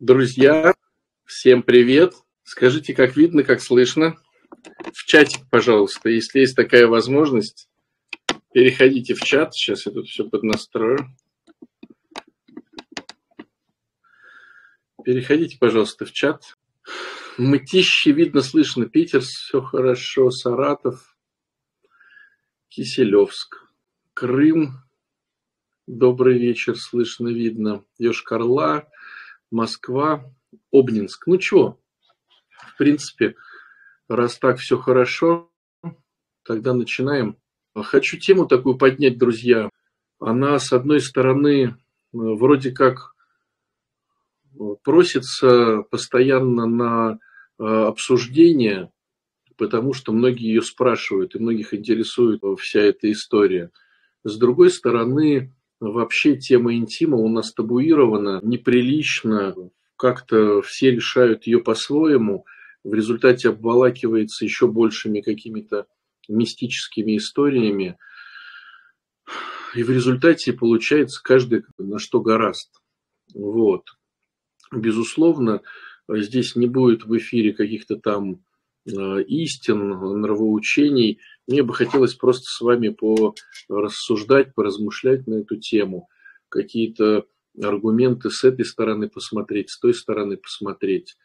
Друзья, всем привет. Скажите, как видно, как слышно? В чатик, пожалуйста, если есть такая возможность, переходите в чат. Сейчас я тут все поднастрою. Переходите, пожалуйста, в чат. Мытище видно, слышно. Питер, все хорошо. Саратов, Киселевск, Крым. Добрый вечер, слышно, видно. Йошкар-Ола, Москва, Обнинск. Ну чего, в принципе, раз так все хорошо, тогда начинаем. Хочу тему такую поднять, друзья. Она, с одной стороны, вроде как просится постоянно на э, обсуждение, потому что многие ее спрашивают, и многих интересует вся эта история. С другой стороны, Вообще тема интима у нас табуирована, неприлично, как-то все решают ее по-своему, в результате обволакивается еще большими какими-то мистическими историями, и в результате получается каждый на что гораст. Вот. Безусловно, здесь не будет в эфире каких-то там истин, нравоучений. Мне бы хотелось просто с вами порассуждать, поразмышлять на эту тему. Какие-то аргументы с этой стороны посмотреть, с той стороны посмотреть.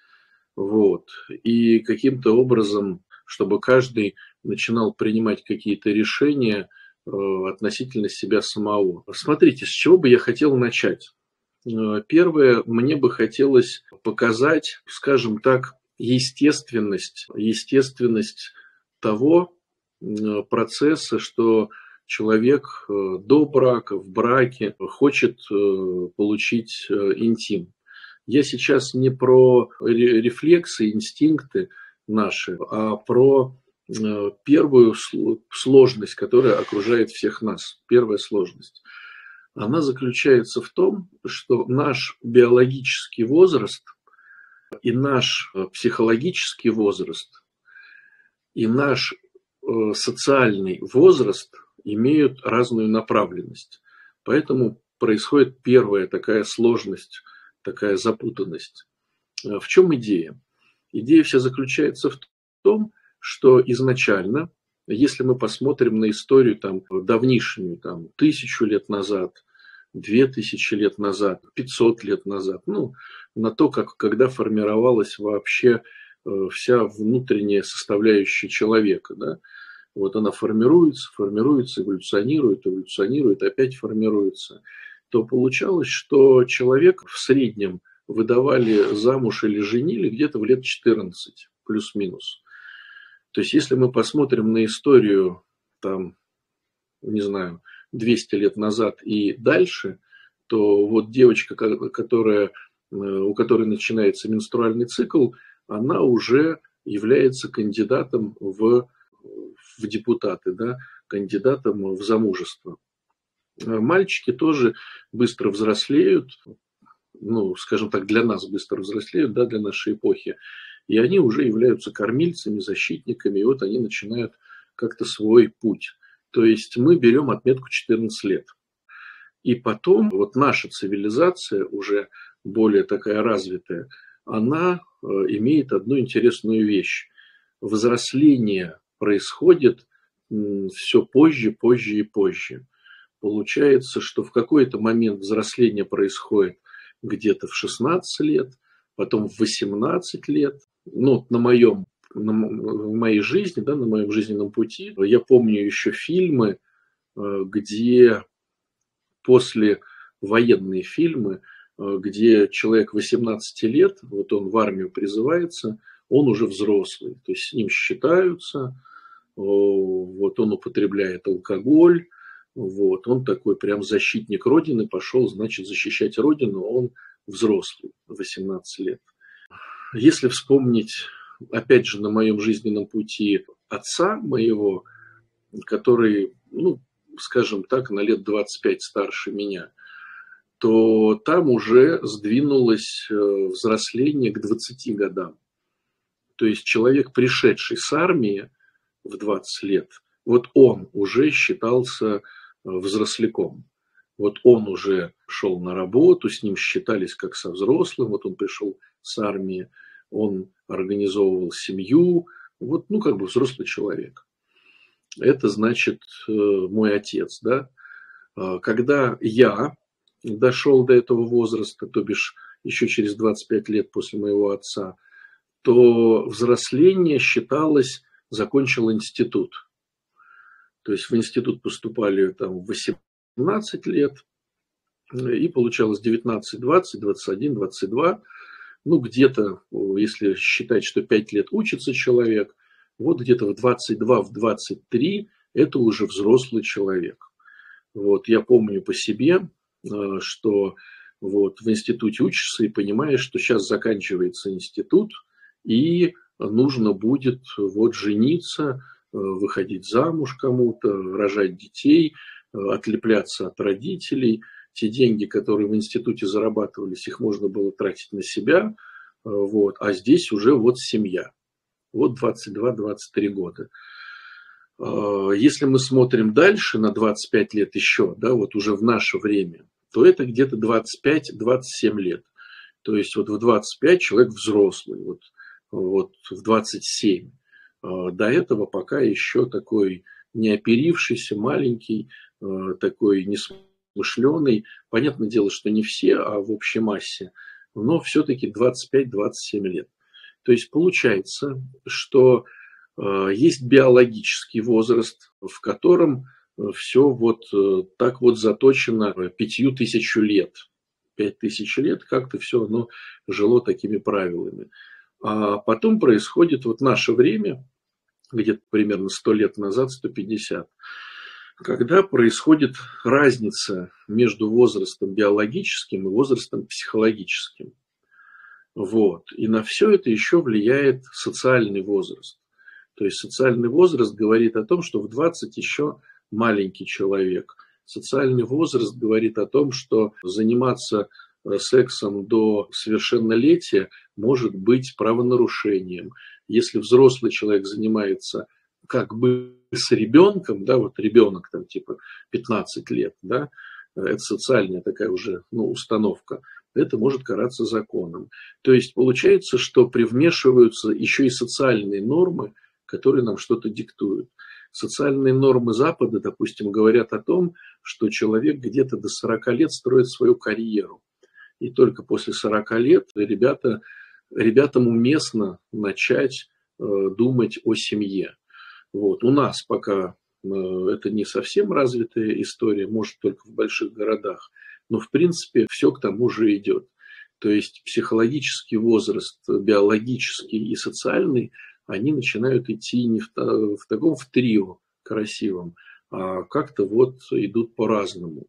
Вот. И каким-то образом, чтобы каждый начинал принимать какие-то решения э, относительно себя самого. Смотрите, с чего бы я хотел начать. Э, первое, мне бы хотелось показать, скажем так, естественность, естественность того процесса, что человек э, до брака, в браке хочет э, получить э, интим. Я сейчас не про рефлексы, инстинкты наши, а про первую сложность, которая окружает всех нас. Первая сложность. Она заключается в том, что наш биологический возраст – и наш э, психологический возраст, и наш э, социальный возраст имеют разную направленность. Поэтому происходит первая такая сложность, такая запутанность. Э, в чем идея? Идея вся заключается в том, что изначально, если мы посмотрим на историю там, давнишнюю, там, тысячу лет назад, две тысячи лет назад, 500 лет назад, ну, на то, как, когда формировалась вообще э, вся внутренняя составляющая человека. Да? Вот она формируется, формируется, эволюционирует, эволюционирует, опять формируется. То получалось, что человек в среднем выдавали замуж или женили где-то в лет 14, плюс-минус. То есть, если мы посмотрим на историю, там, не знаю, 200 лет назад и дальше, то вот девочка, которая у которой начинается менструальный цикл, она уже является кандидатом в, в депутаты, да, кандидатом в замужество. Э, мальчики тоже быстро взрослеют, ну, скажем так, для нас быстро взрослеют, да, для нашей эпохи, и они уже являются кормильцами, защитниками, и вот они начинают как-то свой путь. То есть мы берем отметку 14 лет. И потом вот наша цивилизация уже более такая развитая, она э, имеет одну интересную вещь. Взросление происходит все позже, позже и позже. Получается, что в какой-то момент взросление происходит где-то в 16 лет, потом в 18 лет. Ну, на моем, на, в моей жизни, да, на моем жизненном пути, я помню еще фильмы, э, где после военные фильмы, где человек 18 лет, вот он в армию призывается, он уже взрослый, то есть с ним считаются, вот он употребляет алкоголь, вот, он такой прям защитник Родины, пошел, значит, защищать Родину, он взрослый, 18 лет. Если вспомнить, опять же, на моем жизненном пути отца моего, который, ну, скажем так, на лет 25 старше меня – то там уже сдвинулось э, взросление к 20 годам. То есть человек, пришедший с армии в 20 лет, вот он уже считался э, взросляком. вот он уже шел на работу, с ним считались как со взрослым, вот он пришел с армии, он организовывал семью, вот, ну, как бы взрослый человек. Это значит э, мой отец, да. Когда я дошел до этого возраста, то бишь еще через 25 лет после моего отца, то взросление считалось, закончил институт. То есть в институт поступали там в 18 лет, и получалось 19, 20, 21, 22. Ну, где-то, если считать, что 5 лет учится человек, вот где-то в 22, в 23 это уже взрослый человек. Вот, я помню по себе, что вот в институте учишься и понимаешь, что сейчас заканчивается институт, и нужно будет вот жениться, э, выходить замуж кому-то, рожать детей, э, отлепляться от родителей. Те деньги, которые в институте зарабатывались, их можно было тратить на себя, вот, а здесь уже вот семья. Вот 22-23 года. Если мы смотрим дальше на 25 лет еще, да, вот уже в наше время, то это где-то 25-27 лет. То есть вот в 25 человек взрослый, вот, вот в 27. А, до этого пока еще такой неоперившийся, маленький, а, такой несмышленый. Понятное дело, что не все, а в общей массе. Но все-таки 25-27 лет. То есть получается, что э, есть биологический возраст, в котором все вот э, так вот заточено пятью тысячу лет. Пять тысяч лет как-то все оно жило такими правилами. А потом происходит вот наше время, где-то примерно 100 лет назад, 150, когда происходит разница между возрастом биологическим и возрастом психологическим. Вот. И на все это еще влияет социальный возраст. То есть социальный возраст говорит о том, что в 20 еще маленький человек. Социальный возраст говорит о том, что заниматься э, сексом до совершеннолетия может быть правонарушением. Если взрослый человек занимается как бы с ребенком, да, вот ребенок там типа 15 лет, да, э, это социальная такая уже ну, установка, это может караться законом. То есть получается, что привмешиваются еще и социальные нормы, которые нам что-то диктуют. Социальные нормы Запада, допустим, говорят о том, что человек где-то до 40 лет строит свою карьеру. И только после 40 лет ребята, ребятам уместно начать э, думать о семье. Вот. У нас пока э, это не совсем развитая история, может только в больших городах – но в принципе все к тому же идет. То есть психологический возраст, биологический и социальный, они начинают идти не в, в таком в трио красивом, а как-то вот идут по-разному.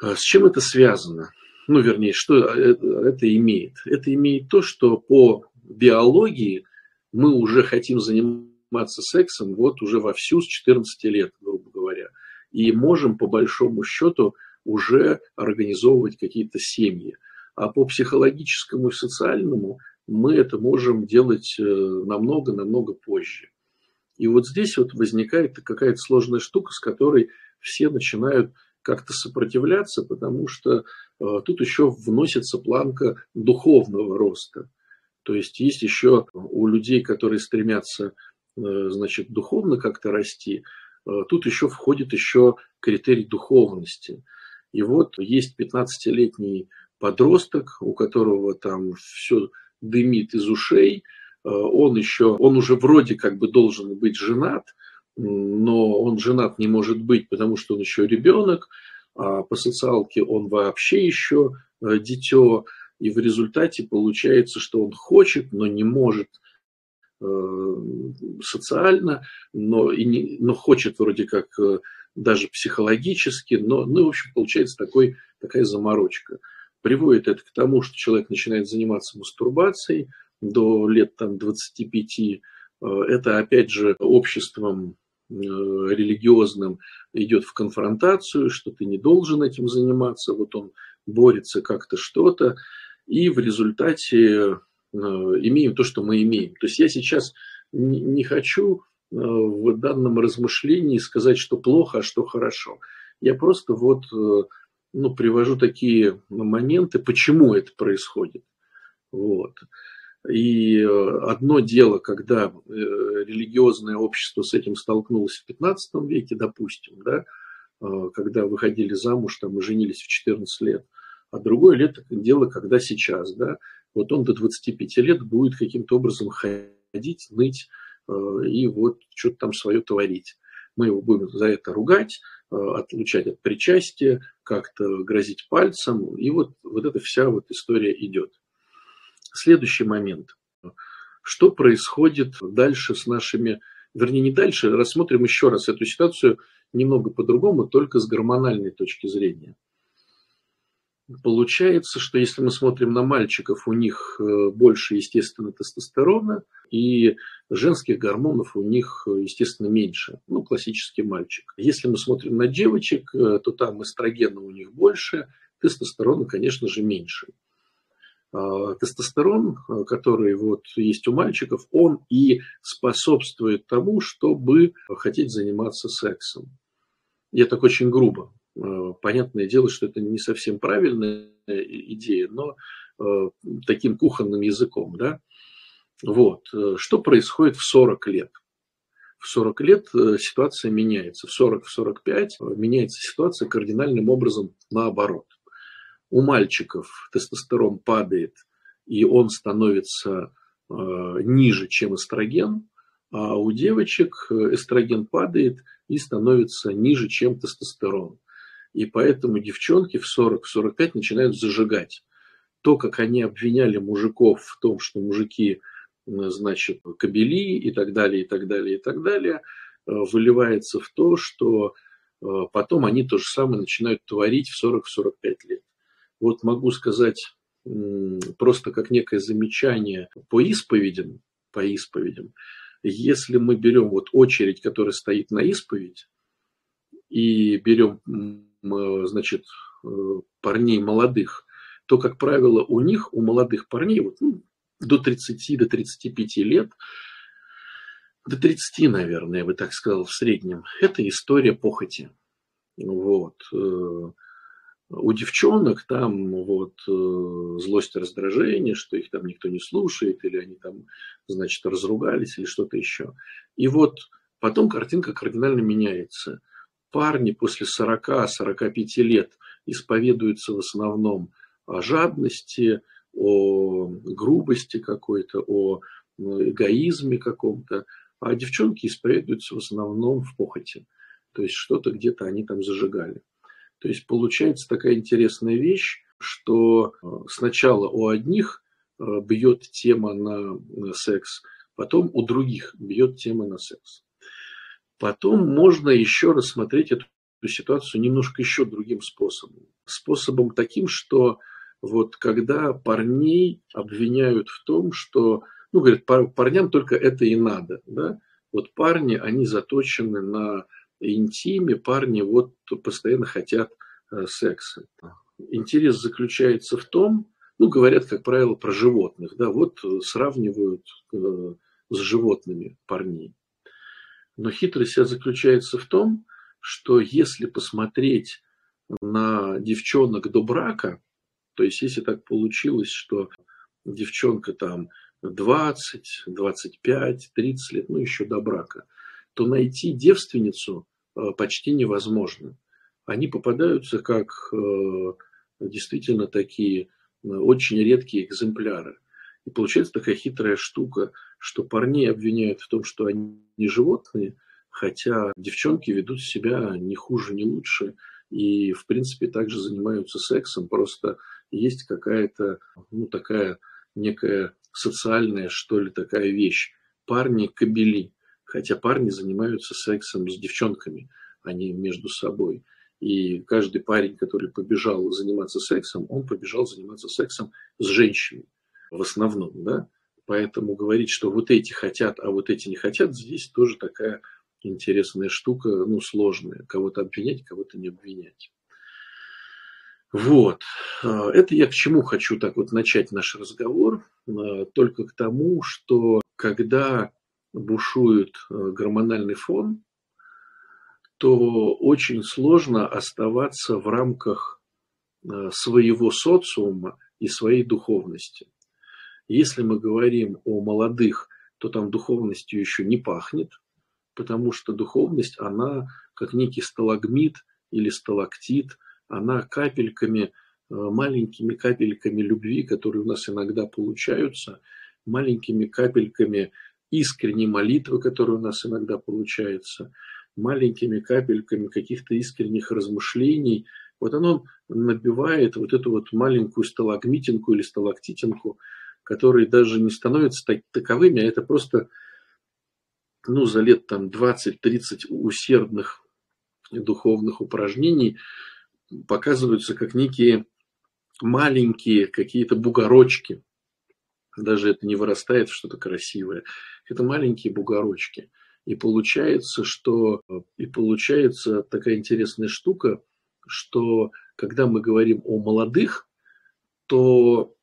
А с чем это связано? Ну, вернее, что это имеет? Это имеет то, что по биологии мы уже хотим заниматься сексом вот уже вовсю с 14 лет, грубо говоря. И можем по большому счету уже организовывать какие-то семьи. А по психологическому и социальному мы это можем делать намного-намного э, позже. И вот здесь вот возникает какая-то сложная штука, с которой все начинают как-то сопротивляться, потому что э, тут еще вносится планка духовного роста. То есть есть еще у людей, которые стремятся, э, значит, духовно как-то расти, тут еще входит еще критерий духовности. И вот есть 15-летний подросток, у которого там все дымит из ушей, э, он еще, он уже вроде как бы должен быть женат, но он женат не может быть, потому что он еще ребенок, а по социалке он вообще еще э, дитё, и в результате получается, что он хочет, но не может э, социально, но, и не, но хочет вроде как даже психологически, но, ну, в общем, получается такой, такая заморочка. Приводит это к тому, что человек начинает заниматься мастурбацией до лет там, 25. Э, это, опять же, обществом э, религиозным идет в конфронтацию, что ты не должен этим заниматься, вот он борется как-то что-то, и в результате э, имеем то, что мы имеем. То есть я сейчас не хочу в данном размышлении сказать, что плохо, а что хорошо. Я просто вот ну, привожу такие моменты, почему это происходит. Вот. И одно дело, когда религиозное общество с этим столкнулось в 15 веке, допустим, да, когда выходили замуж там, и женились в 14 лет, а другое лет дело, когда сейчас, да, вот он до 25 лет будет каким-то образом ходить, ныть э, и вот что-то там свое творить. Мы его будем за это ругать, э, отлучать от причастия, как-то грозить пальцем, и вот, вот эта вся вот история идет. Следующий момент. Что происходит дальше с нашими, вернее, не дальше, рассмотрим еще раз эту ситуацию немного по-другому, только с гормональной точки зрения. Получается, что если мы смотрим на мальчиков, у них э, больше, естественно, тестостерона, и женских гормонов у них, э, естественно, меньше. Ну, классический мальчик. Если мы смотрим на девочек, э, то там эстрогена у них больше, тестостерона, конечно же, меньше. А тестостерон, который вот есть у мальчиков, он и способствует тому, чтобы хотеть заниматься сексом. Я так очень грубо понятное дело, что это не совсем правильная идея, но э, таким кухонным языком, да. Вот. Э, что происходит в 40 лет? В 40 лет ситуация меняется. В 40-45 меняется ситуация кардинальным образом наоборот. У мальчиков тестостерон падает, и он становится ниже, чем эстроген, а у девочек эстроген падает и становится ниже, чем тестостерон. И поэтому девчонки в 40-45 начинают зажигать. То, как они обвиняли мужиков в том, что мужики, значит, кобели и так далее, и так далее, и так далее, э, выливается в то, что э, потом они то же самое начинают творить в 40-45 лет. Вот могу сказать просто как некое замечание по исповедям, по исповедям. Если мы берем вот очередь, которая стоит на исповедь, и берем значит, э, парней молодых, то, как правило, у них, у молодых парней, вот, ну, до 30, до 35 лет, до 30, наверное, я бы так сказал, в среднем, это история похоти. Вот. Э, у девчонок там вот э, злость, раздражение, что их там никто не слушает, или они там, значит, разругались, или что-то еще. И вот потом картинка кардинально меняется – парни после 40-45 лет исповедуются в основном о жадности, о грубости какой-то, о эгоизме каком-то, а девчонки исповедуются в основном в похоти. То есть что-то где-то они там зажигали. То есть получается такая интересная вещь, что э, сначала у одних э, бьет тема на секс, потом у других бьет тема на секс. Потом можно еще рассмотреть эту ситуацию немножко еще другим способом. Способом таким, что вот когда парней обвиняют в том, что, ну, говорят, парням только это и надо, да, вот парни, они заточены на интиме, парни вот постоянно хотят э, секса. Интерес заключается в том, ну, говорят, как правило, про животных, да, вот сравнивают э, с животными парней. Но хитрость заключается в том, что если посмотреть на девчонок до брака, то есть если так получилось, что девчонка там 20, 25, 30 лет, ну еще до брака, то найти девственницу э, почти невозможно. Они попадаются как э, действительно такие э, очень редкие экземпляры. И получается такая хитрая штука, что парней обвиняют в том, что они не животные, хотя девчонки ведут себя не хуже, не лучше, и, в принципе, также занимаются сексом, просто есть какая-то, ну, такая некая социальная, что ли, такая вещь. Парни кобели, хотя парни занимаются сексом с девчонками, а не между собой. И каждый парень, который побежал заниматься сексом, он побежал заниматься сексом с женщиной в основном, да. Поэтому говорить, что вот эти хотят, а вот эти не хотят, здесь тоже такая интересная штука, ну, сложная. Кого-то обвинять, кого-то не обвинять. Вот. А, это я к чему хочу так вот начать наш разговор? А, только к тому, что когда бушует а, гормональный фон, то очень сложно оставаться в рамках своего социума и своей духовности. Если мы говорим о молодых, то там духовностью еще не пахнет, потому что духовность, она как некий сталагмит или сталактит, она капельками, э, маленькими капельками любви, которые у нас иногда получаются, маленькими капельками искренней молитвы, которые у нас иногда получаются, маленькими капельками каких-то искренних размышлений. Вот оно набивает вот эту вот маленькую сталагмитинку или сталактитинку, которые даже не становятся так, таковыми, а это просто ну, за лет там 20-30 усердных духовных упражнений показываются как некие маленькие какие-то бугорочки. Даже это не вырастает в что-то красивое. Это маленькие бугорочки. И получается, что и получается такая интересная штука, что когда мы говорим о молодых, то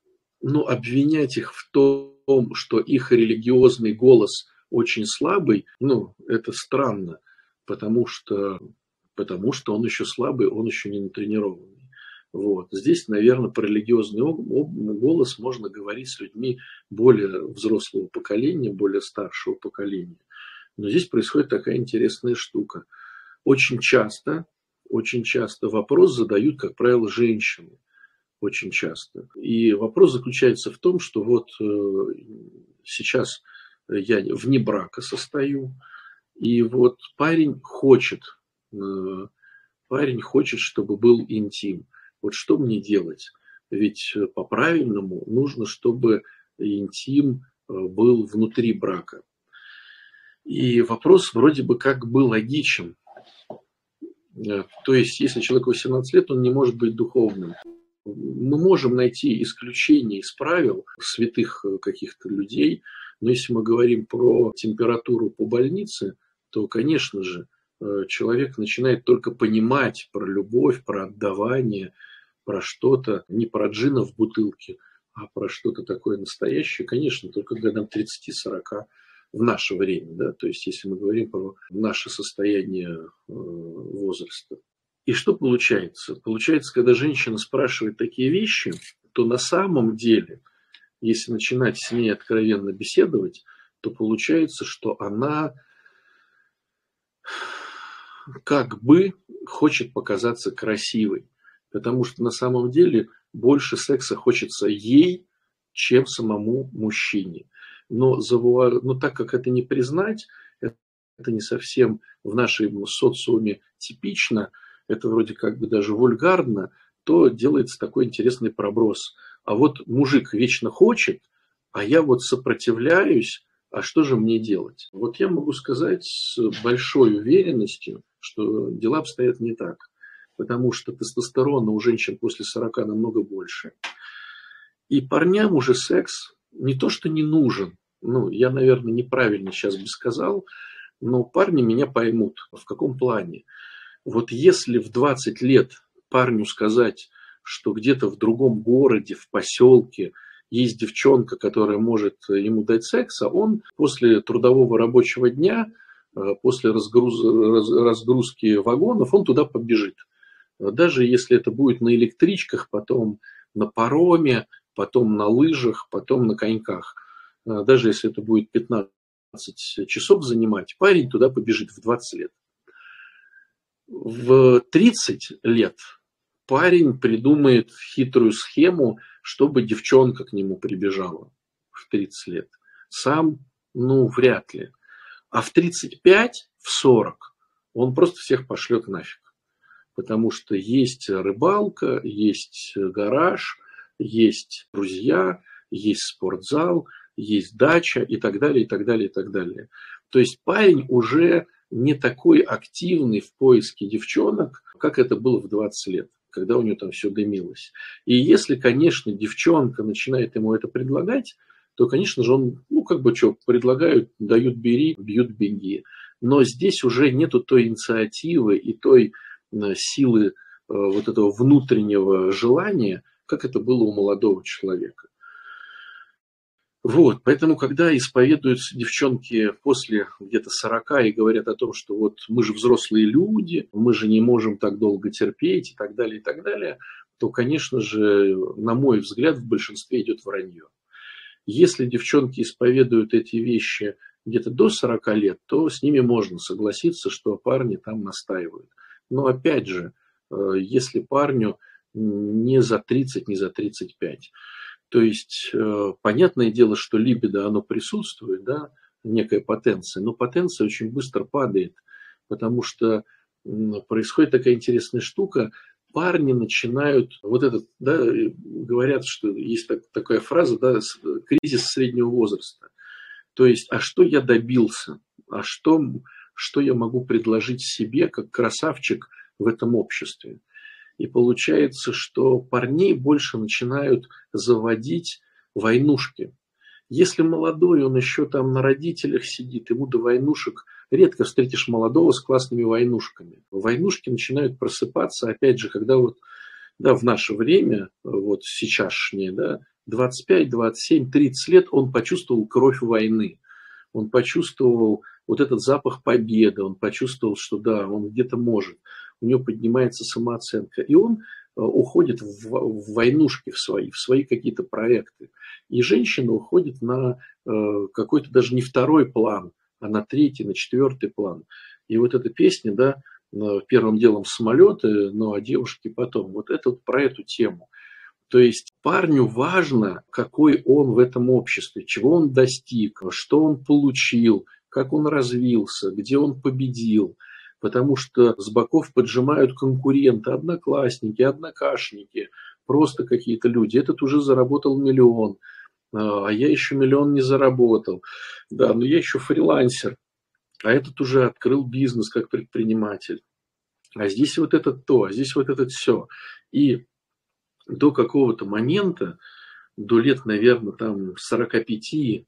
ну, обвинять их в том, что их религиозный голос очень слабый, ну, это странно, потому что, потому что он еще слабый, он еще не натренированный. Вот. Здесь, наверное, про религиозный голос можно говорить с людьми более взрослого поколения, более старшего поколения. Но здесь происходит такая интересная штука. Очень часто, очень часто вопрос задают, как правило, женщины. Очень часто. И вопрос заключается в том, что вот э, сейчас я вне брака состою, и вот парень хочет, э, парень хочет, чтобы был интим. Вот что мне делать? Ведь по-правильному нужно, чтобы интим э, был внутри брака. И вопрос вроде бы как бы логичен. Э, то есть, если человеку 18 лет, он не может быть духовным. Мы можем найти исключения из правил святых каких-то людей, но если мы говорим про температуру по больнице, то, конечно же, э, человек начинает только понимать про любовь, про отдавание, про что-то, не про джина в бутылке, а про что-то такое настоящее, конечно, только годам 30-40 в наше время, да, то есть если мы говорим про наше состояние э, возраста. И что получается? Получается, когда женщина спрашивает такие вещи, то на самом деле если начинать с ней откровенно беседовать, то получается, что она как бы хочет показаться красивой. Потому что на самом деле больше секса хочется ей, чем самому мужчине. Но, завуа... Но так как это не признать, это не совсем в нашем социуме типично, это вроде как бы даже вульгарно, то делается такой интересный проброс – а вот мужик вечно хочет, а я вот сопротивляюсь, а что же мне делать? Вот я могу сказать с большой уверенностью, что дела обстоят не так. Потому что тестостерона у женщин после 40 намного больше. И парням уже секс не то, что не нужен. Ну, я, наверное, неправильно сейчас бы сказал, но парни меня поймут. В каком плане? Вот если в 20 лет парню сказать, что где-то в другом городе, в поселке есть девчонка, которая может ему дать секс, а он после трудового рабочего дня, э, после разгруз, разгрузки вагонов, он туда побежит. Даже если это будет на электричках, потом на пароме, потом на лыжах, потом на коньках. Э, даже если это будет 15 часов занимать, парень туда побежит в 20 лет. В 30 лет парень придумает хитрую схему, чтобы девчонка к нему прибежала в 30 лет. Сам, ну, вряд ли. А в 35, в 40 он просто всех пошлет нафиг. Потому что есть рыбалка, есть гараж, есть друзья, есть спортзал, есть дача и так далее, и так далее, и так далее. То есть парень уже не такой активный в поиске девчонок, как это было в 20 лет когда у нее там все дымилось. И если, конечно, девчонка начинает ему это предлагать, то, конечно же, он, ну, как бы что, предлагают, дают бери, бьют беги. Но здесь уже нету той инициативы и той э, силы э, вот этого внутреннего желания, как это было у молодого человека. Вот, поэтому, когда исповедуются девчонки после где-то 40 и говорят о том, что вот мы же взрослые люди, мы же не можем так долго терпеть и так далее, и так далее, то, конечно же, на мой взгляд, в большинстве идет вранье. Если девчонки исповедуют эти вещи где-то до 40 лет, то с ними можно согласиться, что парни там настаивают. Но опять же, э, если парню не за 30, не за 35, то есть, э, понятное дело, что либидо, оно присутствует, да, некая потенция, но потенция очень быстро падает, потому что происходит такая интересная штука, парни начинают, вот этот, да, говорят, что есть так, такая фраза, да, кризис среднего возраста. То есть, а что я добился? А что, что я могу предложить себе как красавчик в этом обществе? И получается, что парней больше начинают заводить войнушки. Если молодой, он еще там на родителях сидит, ему до войнушек редко встретишь молодого с классными войнушками. Войнушки начинают просыпаться, опять же, когда вот да, в наше время, вот сейчасшнее, да, 25, 27, 30 лет он почувствовал кровь войны. Он почувствовал вот этот запах победы, он почувствовал, что да, он где-то может у него поднимается самооценка, и он э, уходит в, в войнушки в свои, в свои какие-то проекты. И женщина уходит на э, какой-то даже не второй план, а на третий, на четвертый план. И вот эта песня, да, э, первым делом самолеты, ну а девушки потом. Вот это вот про эту тему. То есть парню важно, какой он в этом обществе, чего он достиг, что он получил, как он развился, где он победил – потому что с боков поджимают конкуренты, одноклассники, однокашники, просто какие-то люди. Этот уже заработал миллион, а, а я еще миллион не заработал. Да, но я еще фрилансер, а этот уже открыл бизнес как предприниматель. А здесь вот это то, а здесь вот это все. И до какого-то момента, до лет, наверное, там 45-50,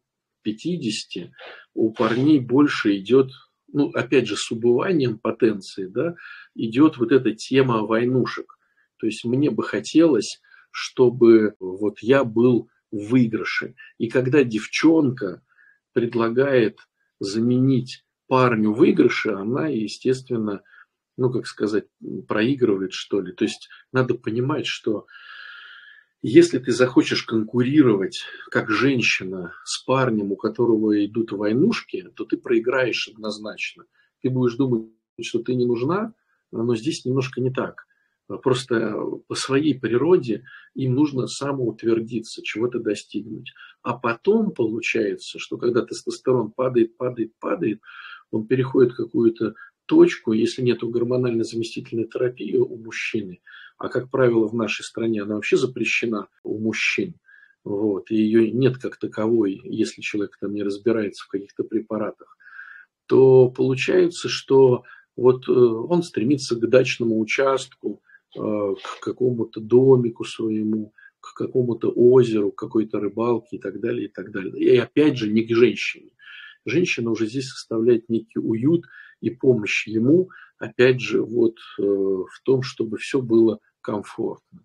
у парней больше идет ну, опять же, с убыванием потенции, да, идет вот эта тема войнушек. То есть мне бы хотелось, чтобы вот я был в выигрыше. И когда девчонка предлагает заменить парню выигрыши, она, естественно, ну, как сказать, проигрывает, что ли. То есть надо понимать, что если ты захочешь конкурировать как женщина с парнем, у которого идут войнушки, то ты проиграешь однозначно. Ты будешь думать, что ты не нужна, но здесь немножко не так. Просто по своей природе им нужно самоутвердиться, чего-то достигнуть. А потом получается, что когда тестостерон падает, падает, падает, он переходит в какую-то точку, если нет гормональной заместительной терапии у мужчины, а как правило в нашей стране она вообще запрещена у мужчин, вот, и ее нет как таковой, если человек там не разбирается в каких-то препаратах, то получается, что вот э, он стремится к дачному участку, э, к какому-то домику своему, к какому-то озеру, к какой-то рыбалке и так далее, и так далее. И опять же не к женщине. Женщина уже здесь составляет некий уют и помощь ему, опять же, вот э, в том, чтобы все было комфортно.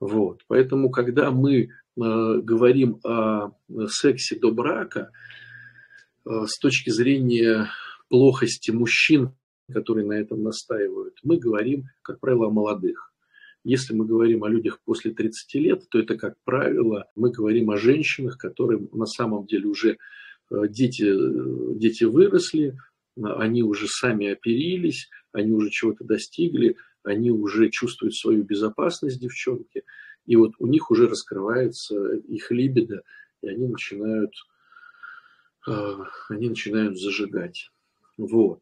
Вот. Поэтому, когда мы э, говорим о сексе до брака, э, с точки зрения плохости мужчин, которые на этом настаивают, мы говорим, как правило, о молодых. Если мы говорим о людях после 30 лет, то это, как правило, мы говорим о женщинах, которые на самом деле уже дети, дети выросли, они уже сами оперились, они уже чего-то достигли, они уже чувствуют свою безопасность, девчонки, и вот у них уже раскрывается их либидо, и они начинают, э, они начинают зажигать. Вот.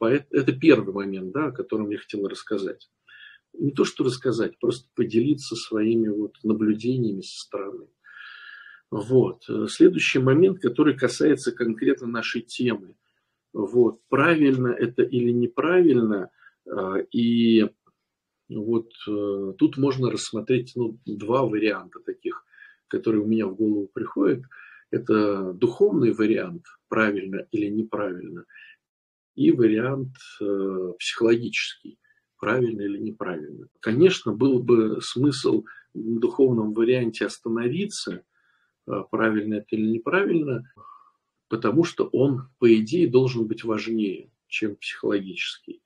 Это первый момент, да, о котором я хотел рассказать. Не то, что рассказать, просто поделиться своими вот наблюдениями со стороны. Вот. Следующий момент, который касается конкретно нашей темы – вот, правильно это или неправильно, а, и вот э, тут можно рассмотреть ну, два варианта таких, которые у меня в голову приходят. Это духовный вариант, правильно или неправильно, и вариант э, психологический, правильно или неправильно. Конечно, был бы смысл в духовном варианте остановиться, правильно это или неправильно, потому что он, по идее, должен быть важнее, чем психологический.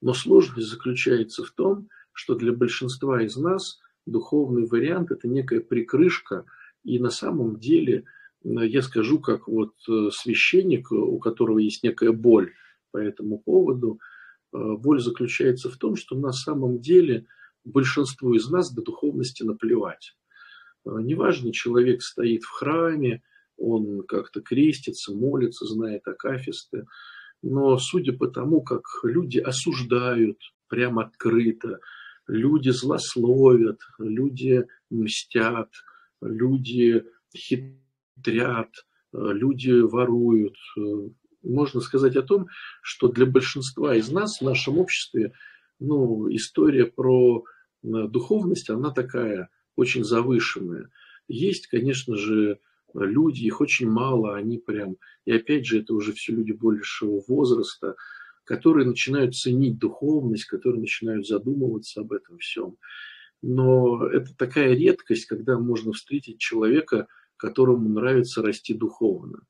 Но сложность заключается в том, что для большинства из нас духовный вариант – это некая прикрышка, и на самом деле, я скажу, как вот э, священник, у которого есть некая боль по этому поводу, э, боль заключается в том, что на самом деле большинству из нас до духовности наплевать. Э, неважно, человек стоит в храме, он как-то крестится, молится, знает акафисты, но судя по тому, как люди осуждают прямо открыто, люди злословят, люди мстят, люди хитрят, люди воруют. Можно сказать о том, что для большинства из нас в нашем обществе ну, история про духовность, она такая очень завышенная. Есть, конечно же, люди, их очень мало, они прям, и опять же, это уже все люди большего возраста, которые начинают ценить духовность, которые начинают задумываться об этом всем. Но это такая редкость, когда можно встретить человека, которому нравится расти духовно.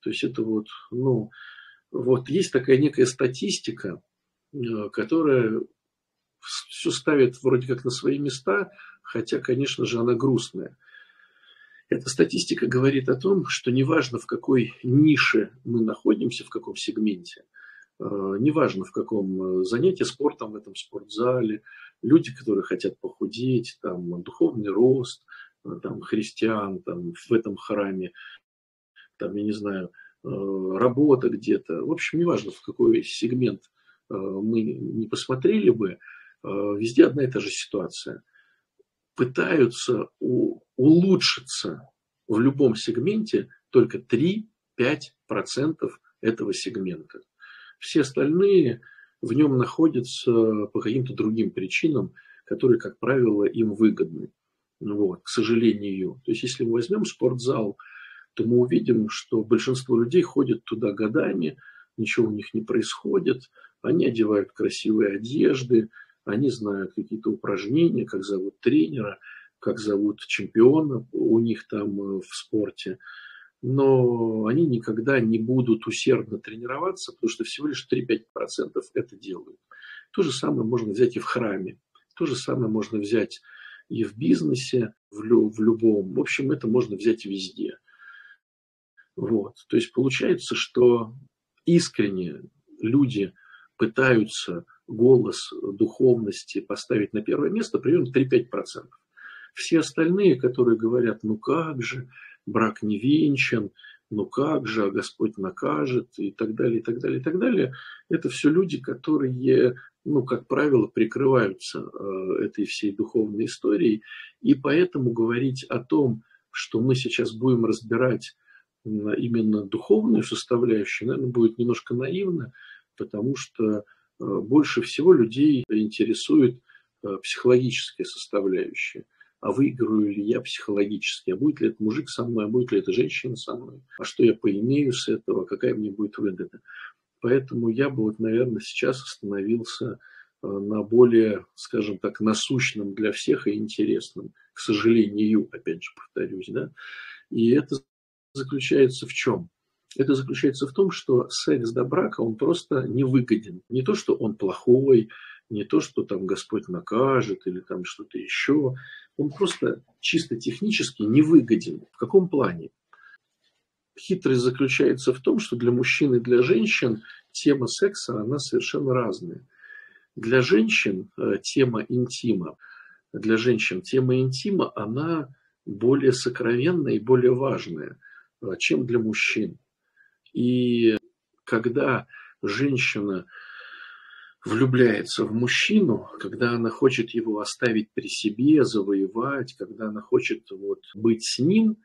То есть это вот, ну, вот есть такая некая статистика, э, которая все ставит вроде как на свои места, хотя, конечно же, она грустная. Эта статистика говорит о том, что неважно, в какой нише мы находимся, в каком сегменте – неважно в каком э, занятии спортом в этом спортзале, люди, которые хотят похудеть, там, духовный рост, э, там, христиан там, в этом храме, там, я не знаю, работа где-то. В общем, неважно, в какой сегмент мы не посмотрели бы, везде одна и та же ситуация. Пытаются улучшиться в любом сегменте только 3-5% этого сегмента. Все остальные в нем находятся по каким-то другим причинам, которые, как правило, им выгодны. Вот, к сожалению. То есть, если мы возьмем спортзал, то мы увидим, что большинство людей ходят туда годами, ничего у них не происходит, они одевают красивые одежды, они знают какие-то упражнения, как зовут тренера, как зовут чемпиона у них там э, в спорте но они никогда не будут усердно тренироваться, потому что всего лишь 3-5% это делают. То же самое можно взять и в храме, то же самое можно взять и в бизнесе, в, лю, в любом. В общем, это можно взять везде. Вот. То есть получается, что искренне люди пытаются голос духовности поставить на первое место примерно 3-5%. Все остальные, которые говорят, ну как же, брак не венчан, ну как же, а Господь накажет и так далее, и так далее, и так далее. Это все люди, которые, ну, как правило, прикрываются э, этой всей духовной историей. И поэтому говорить о том, что мы сейчас будем разбирать именно духовную составляющую, наверное, будет немножко наивно, потому что э, больше всего людей интересует э, психологическая составляющая а выиграю ли я психологически, а будет ли это мужик со мной, а будет ли это женщина со мной, а что я поимею с этого, какая мне будет выгода. Поэтому я бы вот, наверное, сейчас остановился э, на более, скажем так, насущном для всех и интересном, к сожалению, опять же повторюсь, да. И это заключается в чем? Это заключается в том, что секс до брака, он просто невыгоден. Не то, что он плохой, не то, что там Господь накажет или там что-то еще. Он просто чисто технически невыгоден. В каком плане? Хитрость заключается в том, что для мужчин и для женщин тема секса, она совершенно разная. Для женщин э, тема интима, для женщин тема интима, она более сокровенная и более важная, э, чем для мужчин. И когда женщина влюбляется в мужчину, когда она хочет его оставить при себе, завоевать, когда она хочет вот быть с ним,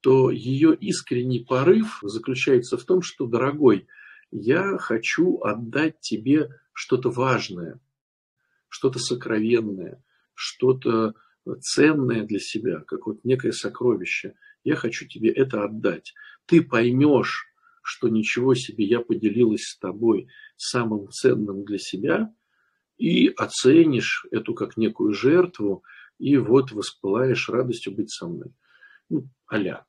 то ее искренний порыв заключается в том, что, дорогой, я хочу отдать тебе что-то важное, что-то сокровенное, что-то ценное для себя, как вот некое сокровище. Я хочу тебе это отдать. Ты поймешь, что ничего себе, я поделилась с тобой самым ценным для себя, и оценишь эту как некую жертву, и вот воспылаешь радостью быть со мной. Ну, аля.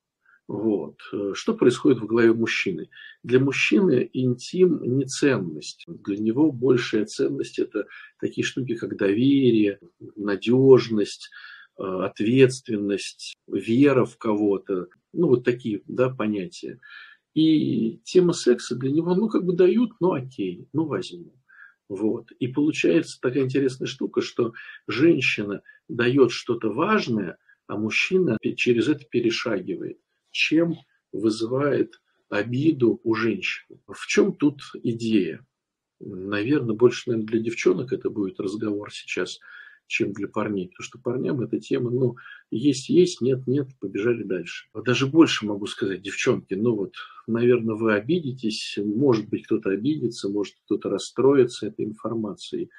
Вот. Что происходит в голове мужчины? Для мужчины интим не ценность. Для него большая ценность – это такие штуки, как доверие, надежность, э, ответственность, вера в кого-то. Ну, вот такие да, понятия. И тема секса для него, ну, как бы дают, ну, окей, ну, возьму. Вот. И получается такая интересная штука, что женщина дает что-то важное, а мужчина через это перешагивает чем вызывает обиду у женщины. В чем тут идея? Наверное, больше наверное, для девчонок это будет разговор сейчас, чем для парней. Потому что парням эта тема, ну, есть, есть, нет, нет, побежали дальше. Даже больше могу сказать, девчонки, ну вот, наверное, вы обидитесь, может быть, кто-то обидится, может, кто-то расстроится этой информацией,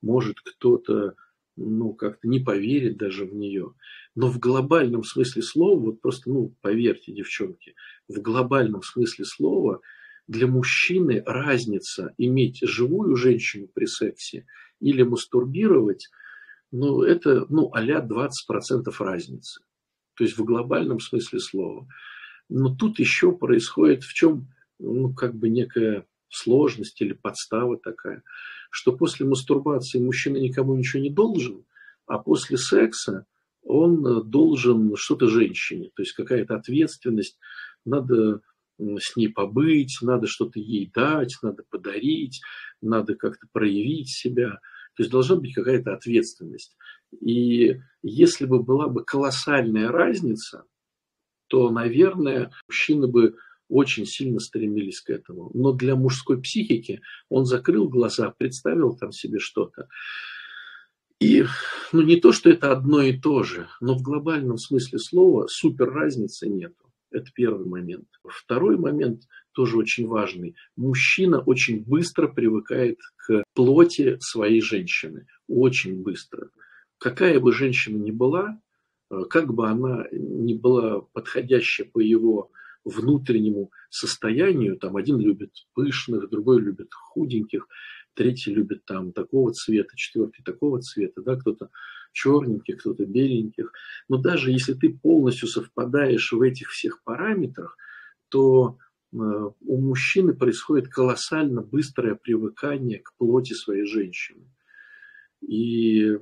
может, кто-то ну, как-то не поверит даже в нее. Но в глобальном смысле слова, вот просто, ну, поверьте, девчонки, в глобальном смысле слова для мужчины разница иметь живую женщину при сексе или мастурбировать, ну, это, ну, а-ля 20% разницы. То есть в глобальном смысле слова. Но тут еще происходит в чем, ну, как бы некая сложность или подстава такая, что после мастурбации мужчина никому ничего не должен, а после секса он э, должен что-то женщине, то есть какая-то ответственность, надо с ней побыть, надо что-то ей дать, надо подарить, надо как-то проявить себя. То есть должна быть какая-то ответственность. И если бы была бы колоссальная разница, то, наверное, мужчины бы очень сильно стремились к этому. Но для мужской психики он закрыл глаза, представил там себе что-то. И ну, не то, что это одно и то же, но в глобальном смысле слова супер разницы нету. Это первый момент. Второй момент тоже очень важный. Мужчина очень быстро привыкает к плоти своей женщины. Очень быстро. Какая бы женщина ни была, э, как бы она ни была подходящая по его внутреннему состоянию. Там один любит пышных, другой любит худеньких, третий любит там такого цвета, четвертый такого цвета, да, кто-то черненьких, кто-то беленьких. Но даже если ты полностью совпадаешь в этих всех параметрах, то у мужчины происходит колоссально быстрое привыкание к плоти своей женщины. И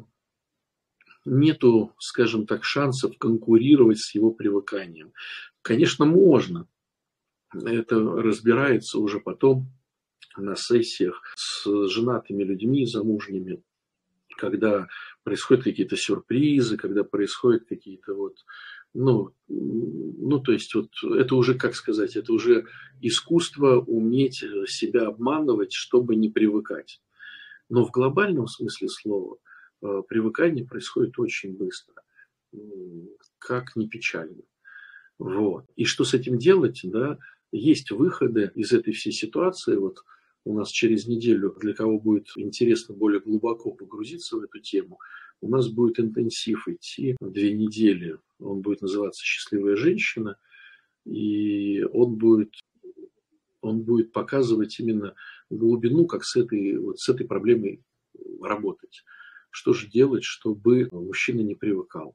нету, скажем так, шансов конкурировать с его привыканием. Конечно, можно. Это разбирается уже потом на сессиях с женатыми людьми, замужними, когда происходят какие-то сюрпризы, когда происходят какие-то вот, ну, ну, то есть вот это уже, как сказать, это уже искусство уметь себя обманывать, чтобы не привыкать. Но в глобальном смысле слова э, привыкание происходит очень быстро, как ни печально. Вот. И что с этим делать, да, есть выходы из этой всей ситуации. Вот у нас через неделю, для кого будет интересно более глубоко погрузиться в эту тему, у нас будет интенсив идти две недели. Он будет называться «Счастливая женщина», и он будет, он будет показывать именно глубину, как с этой, вот с этой проблемой работать. Что же делать, чтобы мужчина не привыкал.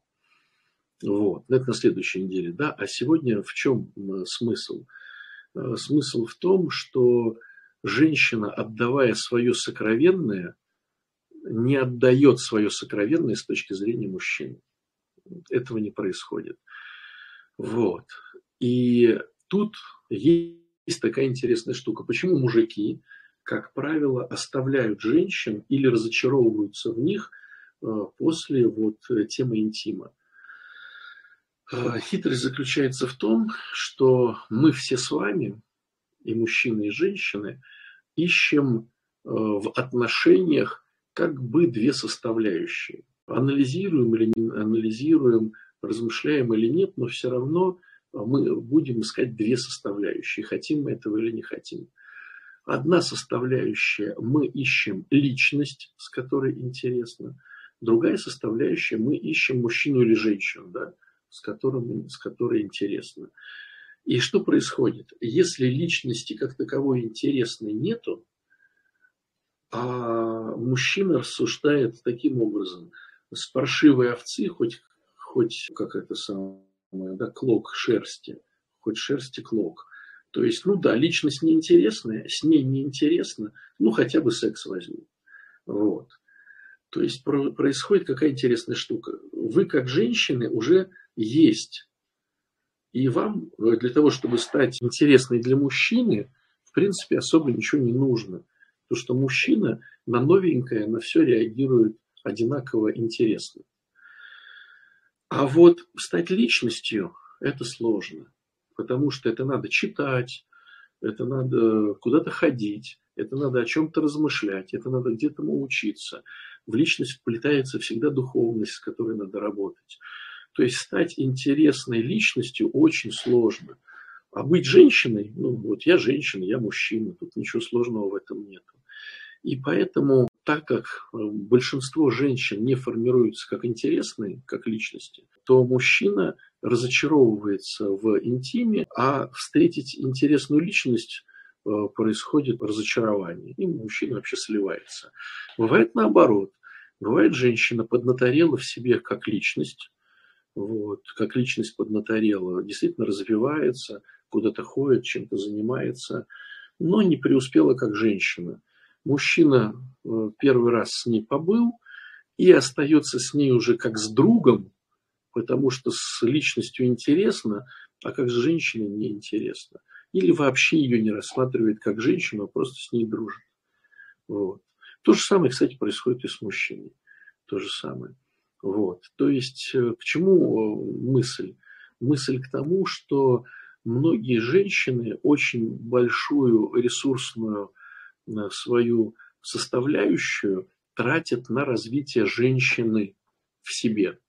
Вот. Это на следующей неделе. Да? А сегодня в чем смысл? Э, смысл в том, что женщина, отдавая свое сокровенное, не отдает свое сокровенное с точки зрения мужчины. Этого не происходит. Вот. И тут есть такая интересная штука. Почему мужики, как правило, оставляют женщин или разочаровываются в них э, после вот темы интима? Э, хитрость заключается в том, что мы все с вами, и мужчины, и женщины, ищем э, в отношениях как бы две составляющие. Анализируем или не анализируем, размышляем или нет, но все равно э, мы будем искать две составляющие, хотим мы этого или не хотим. Одна составляющая – мы ищем личность, с которой интересно. Другая составляющая – мы ищем мужчину или женщину. Да? с, которым, с которой интересно. И что происходит? Если личности как таковой интересной нету, а мужчина рассуждает таким образом, с паршивой овцы хоть, хоть как это самое, да, клок шерсти, хоть шерсти клок. То есть, ну да, личность неинтересная, с ней неинтересно, ну хотя бы секс возьму. Вот. То есть происходит какая интересная штука. Вы как женщины уже есть. И вам для того, чтобы стать интересной для мужчины, в принципе, особо ничего не нужно. Потому что мужчина на новенькое, на все реагирует одинаково интересно. А вот стать личностью – это сложно потому что это надо читать, это надо куда-то ходить, это надо о чем-то размышлять, это надо где-то учиться. В личность вплетается всегда духовность, с которой надо работать. То есть стать интересной личностью очень сложно. А быть женщиной, ну вот я женщина, я мужчина, тут ничего сложного в этом нет. И поэтому, так как э, большинство женщин не формируются как интересные, как личности, то мужчина разочаровывается в интиме, а встретить интересную личность э, происходит разочарование, и мужчина вообще сливается. Бывает наоборот. Бывает, женщина поднаторела в себе как личность, вот, как личность поднаторела, действительно развивается, куда-то ходит, чем-то занимается, но не преуспела как женщина. Мужчина э, первый раз с ней побыл и остается с ней уже как с другом, потому что с личностью интересно, а как с женщиной неинтересно. Или вообще ее не рассматривает как женщину, а просто с ней дружит. Вот. То же самое, кстати, происходит и с мужчиной. То же самое. Вот. То есть э, к чему э, мысль? Мысль к тому, что многие женщины очень большую ресурсную свою составляющую тратят на развитие женщины в себе.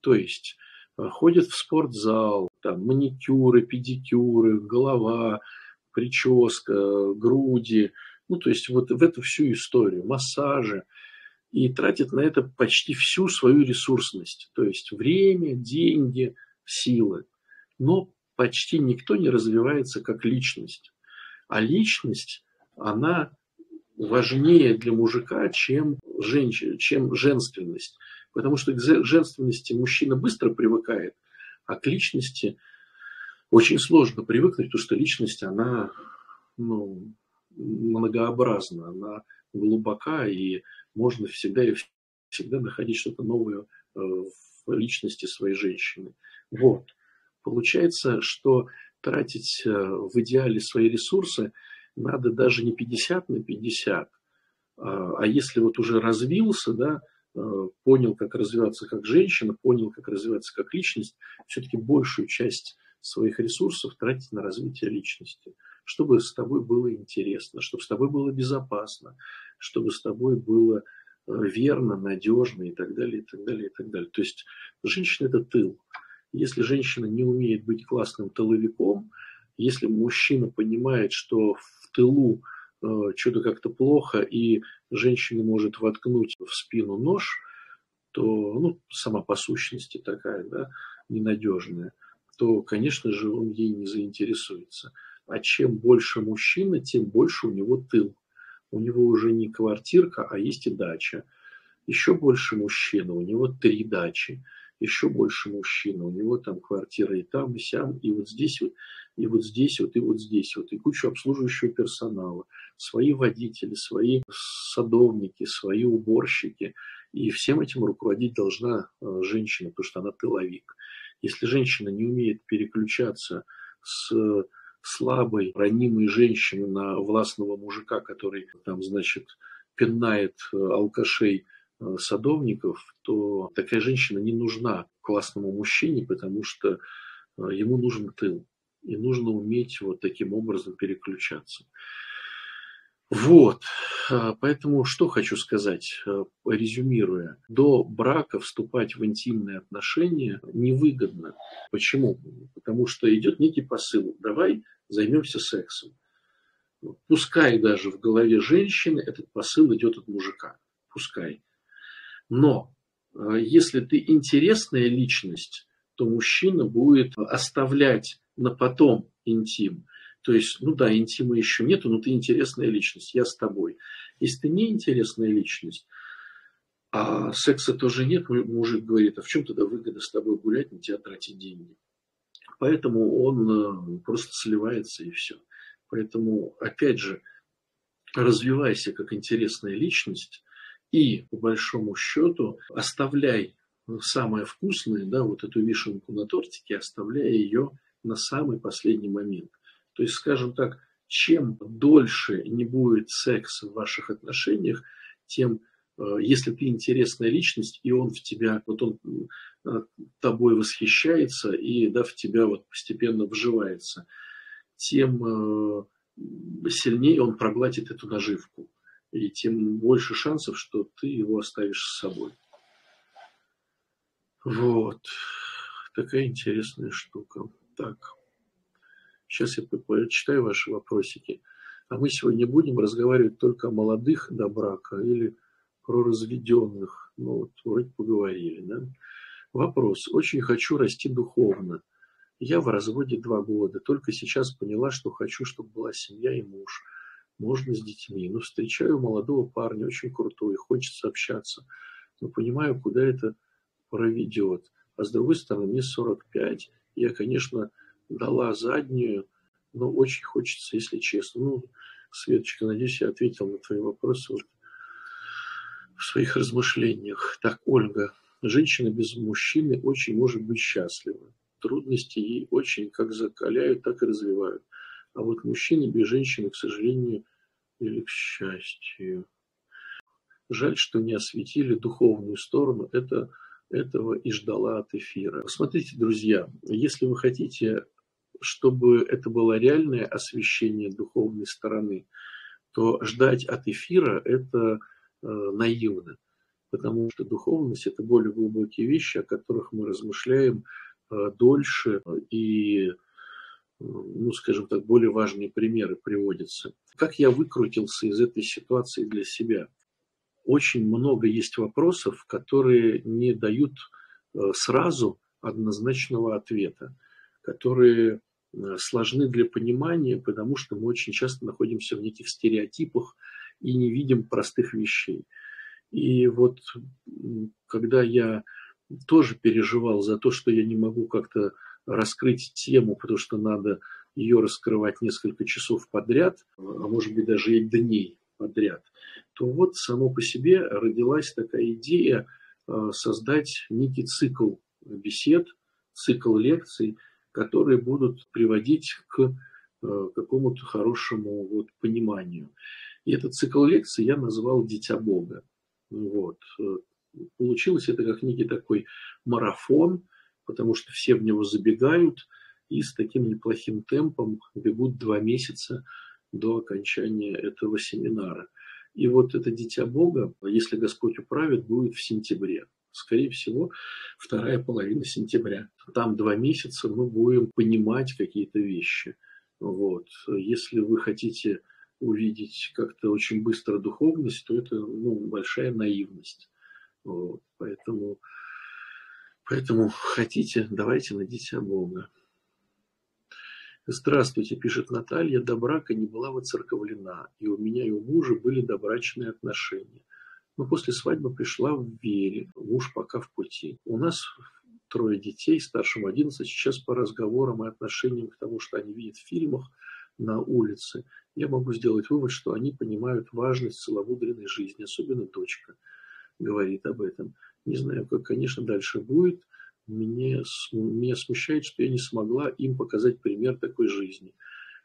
То есть э, ходят в спортзал, там маникюры, педикюры, голова, прическа, груди, ну, то есть вот в эту всю историю, массажи, и тратят на это почти всю свою ресурсность, то есть время, деньги, силы. Но почти никто не развивается как личность. А личность, она важнее для мужика, чем, женщина, чем женственность. Потому что к женственности мужчина быстро привыкает, а к личности очень сложно привыкнуть, потому что личность, она ну, многообразна, она глубока, и можно всегда и всегда находить что-то новое э, в личности своей женщины. Вот. Получается, что тратить э, в идеале свои ресурсы надо даже не 50 на 50, а, а если вот уже развился, да, Э, понял, как развиваться как женщина, понял, как развиваться как личность, все-таки большую часть своих ресурсов тратить на развитие личности, чтобы с тобой было интересно, чтобы с тобой было безопасно, чтобы с тобой было э, верно, надежно и так далее, и так далее, и так далее. То есть женщина – это тыл. Если женщина не умеет быть классным тыловиком, если мужчина понимает, что в тылу э, что-то как-то плохо, и женщина может воткнуть в спину нож, то ну, сама по сущности такая, да, ненадежная, то, конечно же, он ей не заинтересуется. А чем больше мужчина, тем больше у него тыл. У него уже не квартирка, а есть и дача. Еще больше мужчина, у него три дачи еще больше мужчина, у него там квартира и там, и сям, и вот здесь вот, и вот здесь вот, и вот здесь вот, и кучу обслуживающего персонала, свои водители, свои садовники, свои уборщики, и всем этим руководить должна э, женщина, потому что она тыловик. Если женщина не умеет переключаться с слабой, ранимой женщины на властного мужика, который там, значит, пинает э, алкашей Э, садовников, то такая женщина не нужна классному мужчине, потому что э, ему нужен тыл. И нужно уметь вот таким образом переключаться. Вот, э, поэтому что хочу сказать, резюмируя. До брака вступать в интимные отношения невыгодно. Почему? Потому что идет некий посыл. Давай займемся сексом. Пускай даже в голове женщины этот посыл идет от мужика. Пускай. Но э, если ты интересная личность, то мужчина будет оставлять на потом интим. То есть, ну да, интима еще нету, но ты интересная личность, я с тобой. Если ты не интересная личность, а секса тоже нет, мужик говорит, а в чем тогда выгода с тобой гулять, на тебя тратить деньги? Поэтому он просто сливается и все. Поэтому, опять же, развивайся как интересная личность и, по большому счету, оставляй самое вкусное, да, вот эту вишенку на тортике, оставляя ее на самый последний момент. То есть, скажем так, чем дольше не будет секса в ваших отношениях, тем, э, если ты интересная личность, и он в тебя, вот он э, тобой восхищается и да, в тебя вот постепенно вживается, тем э, сильнее он проглотит эту наживку. И тем больше шансов, что ты его оставишь с собой. Вот. Такая интересная штука. Так. Сейчас я почитаю ваши вопросики. А мы сегодня будем разговаривать только о молодых до брака или про разведенных. Ну вот, вроде поговорили, да? Вопрос. Очень хочу расти духовно. Я в разводе два года. Только сейчас поняла, что хочу, чтобы была семья и муж. Можно с детьми. Но встречаю молодого парня, очень крутой, хочется общаться. Но понимаю, куда это проведет. А с другой стороны, мне 45. Я, конечно, дала заднюю, но очень хочется, если честно. Ну, Светочка, надеюсь, я ответил на твои вопросы вот в своих размышлениях. Так, Ольга, женщина без мужчины очень может быть счастлива. Трудности ей очень как закаляют, так и развивают. А вот мужчины без женщины, к сожалению, или к счастью. Жаль, что не осветили духовную сторону. Это этого и ждала от эфира. Смотрите, друзья, если вы хотите, чтобы это было реальное освещение духовной стороны, то ждать от эфира – это э, наивно, потому что духовность – это более глубокие вещи, о которых мы размышляем э, дольше и, ну, скажем так, более важные примеры приводятся. Как я выкрутился из этой ситуации для себя? Очень много есть вопросов, которые не дают э, сразу однозначного ответа, которые э, сложны для понимания, потому что мы очень часто находимся в неких стереотипах и не видим простых вещей. И вот когда я тоже переживал за то, что я не могу как-то раскрыть тему, потому что надо ее раскрывать несколько часов подряд, а может быть даже и дней подряд – то вот само по себе родилась такая идея э, создать некий цикл бесед, цикл лекций, которые будут приводить к э, какому-то хорошему вот пониманию. И этот цикл лекций я назвал «Дитя Бога». Вот. Получилось это как некий такой марафон, потому что все в него забегают и с таким неплохим темпом бегут два месяца до окончания этого семинара. И вот это Дитя Бога, если Господь управит, будет в сентябре. Скорее всего, вторая половина сентября. Там два месяца мы будем понимать какие-то вещи. Вот. Если вы хотите увидеть как-то очень быстро духовность, то это ну, большая наивность. Вот. Поэтому, поэтому хотите, давайте на Дитя Бога. Здравствуйте, пишет Наталья, до брака не была воцерковлена, и у меня и у мужа были добрачные отношения. Но после свадьбы пришла в вере, муж пока в пути. У нас трое детей, старшим 11, сейчас по разговорам и отношениям к тому, что они видят в фильмах на улице, я могу сделать вывод, что они понимают важность целомудренной жизни, особенно дочка говорит об этом. Не знаю, как, конечно, дальше будет – мне, меня смущает, что я не смогла им показать пример такой жизни.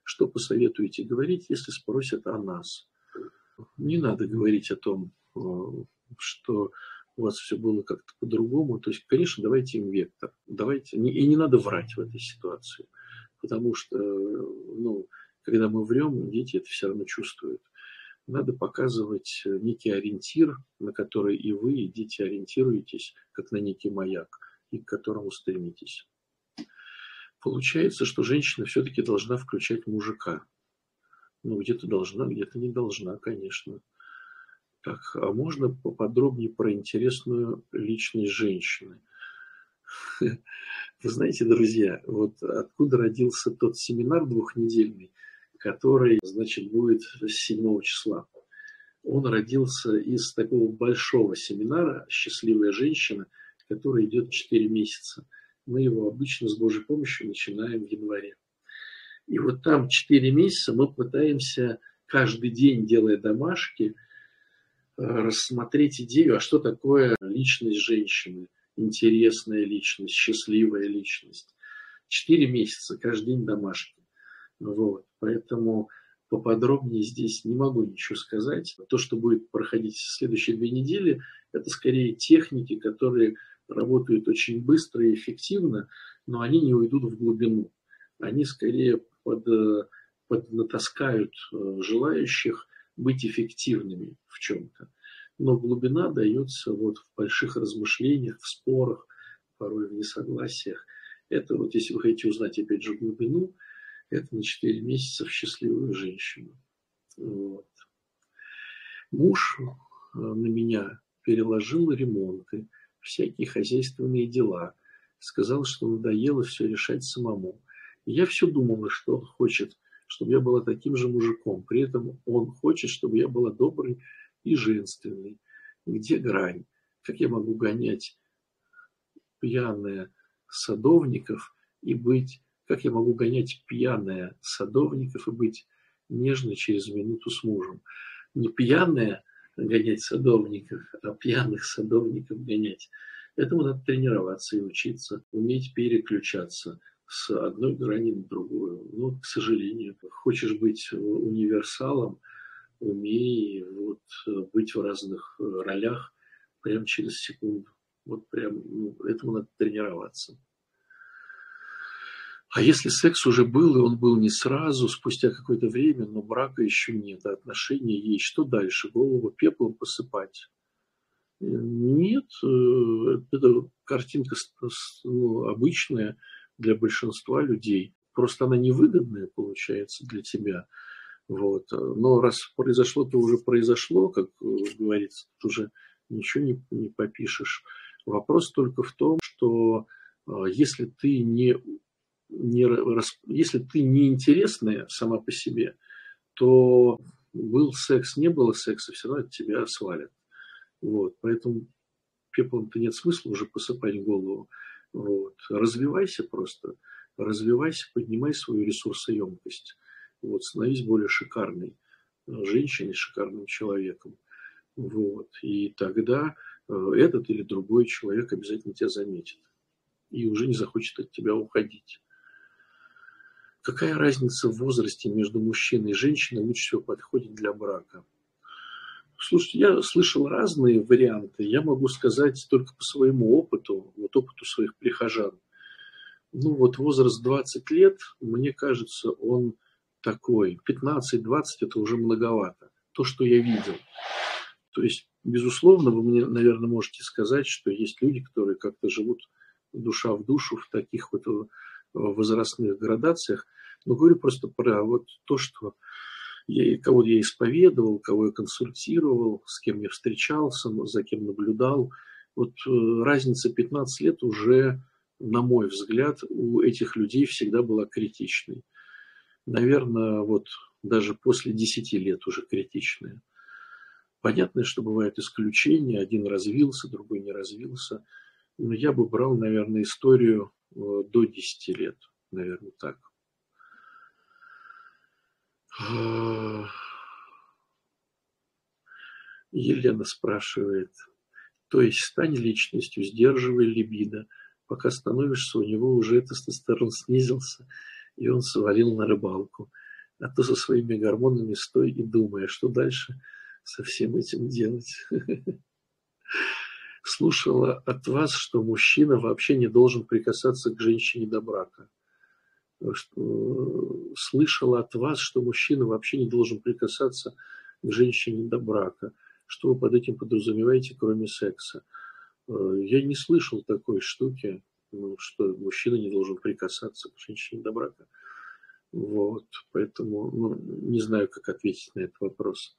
Что посоветуете говорить, если спросят о нас? Не надо говорить о том, э, что у вас все было как-то по-другому. То есть, конечно, давайте им вектор. Давайте, и не надо врать в этой ситуации. Потому что, ну, когда мы врем, дети это все равно чувствуют. Надо показывать некий ориентир, на который и вы, и дети ориентируетесь, как на некий маяк и к которому стремитесь. Получается, что женщина все-таки должна включать мужика. Ну, где-то должна, где-то не должна, конечно. Так, а можно поподробнее про интересную личность женщины? Вы знаете, друзья, вот откуда родился тот семинар двухнедельный, который, значит, будет с 7 числа. Он родился из такого большого семинара «Счастливая женщина», который идет 4 месяца. Мы его обычно с Божьей помощью начинаем в январе. И вот там 4 месяца мы пытаемся каждый день, делая домашки, э, рассмотреть идею, а что такое личность женщины, интересная личность, счастливая личность. Четыре месяца, каждый день домашки. Вот. Поэтому поподробнее здесь не могу ничего сказать. То, что будет проходить в следующие две недели, это скорее техники, которые работают очень быстро и эффективно, но они не уйдут в глубину. Они скорее под, поднатаскают э, желающих быть эффективными в чем-то. Но глубина дается вот в больших размышлениях, в спорах, порой в несогласиях. Это вот, если вы хотите узнать, опять же, глубину, это на 4 месяца в счастливую женщину. Вот. Муж э, на меня переложил ремонты, всякие хозяйственные дела. Сказал, что надоело все решать самому. И я все думала, что он хочет, чтобы я была таким же мужиком. При этом он хочет, чтобы я была доброй и женственной. Где грань? Как я могу гонять пьяная садовников и быть как я могу гонять пьяная садовников и быть нежной через минуту с мужем? Не пьяная гонять садовников, а пьяных садовников гонять. Этому надо тренироваться и учиться, уметь переключаться с одной грани на другую. Но, к сожалению, хочешь быть универсалом, умей вот, быть в разных ролях прямо через секунду. Вот прям ну, этому надо тренироваться. А если секс уже был, и он был не сразу, спустя какое-то время, но брака еще нет, а отношения есть, что дальше? Голову пеплом посыпать? Нет, э, это картинка ну, обычная для большинства людей. Просто она невыгодная, получается, для тебя. Вот. Но раз произошло, то уже произошло, как говорится, тут уже ничего не, не попишешь. Вопрос только в том, что э, если ты не не, если ты не интересная сама по себе, то был секс, не было секса, все равно от тебя свалят. Вот, поэтому пеплом-то нет смысла уже посыпать голову. Вот. Развивайся просто, развивайся, поднимай свою ресурсоемкость. Вот, становись более шикарной женщиной, шикарным человеком. Вот. И тогда э, этот или другой человек обязательно тебя заметит и уже не захочет от тебя уходить. Какая разница в возрасте между мужчиной и женщиной лучше всего подходит для брака? Слушайте, я слышал разные варианты. Я могу сказать только по своему опыту, вот опыту своих прихожан. Ну вот возраст 20 лет, мне кажется, он такой. 15-20 это уже многовато. То, что я видел. То есть, безусловно, вы мне, наверное, можете сказать, что есть люди, которые как-то живут душа в душу в таких вот возрастных градациях, но говорю просто про вот то, что я, кого я исповедовал, кого я консультировал, с кем я встречался, за кем наблюдал. Вот э, разница 15 лет уже, на мой взгляд, у этих людей всегда была критичной. Наверное, вот даже после 10 лет уже критичная. Понятно, что бывают исключения. Один развился, другой не развился. Но я бы брал, наверное, историю Э, до 10 лет, наверное, так. А, Елена спрашивает, то есть стань личностью, сдерживай либидо, пока становишься, у него уже тестостерон снизился, и он свалил на рыбалку. А то со своими гормонами стой и думай, а что дальше со всем этим делать. слушала от вас, что мужчина вообще не должен прикасаться к женщине до брака. Что, слышала от вас, что мужчина вообще не должен прикасаться к женщине до брака. Что вы под этим подразумеваете, кроме секса? Э, я не слышал такой штуки, что мужчина не должен прикасаться к женщине до брака. Вот, поэтому ну, не знаю, как ответить на этот вопрос.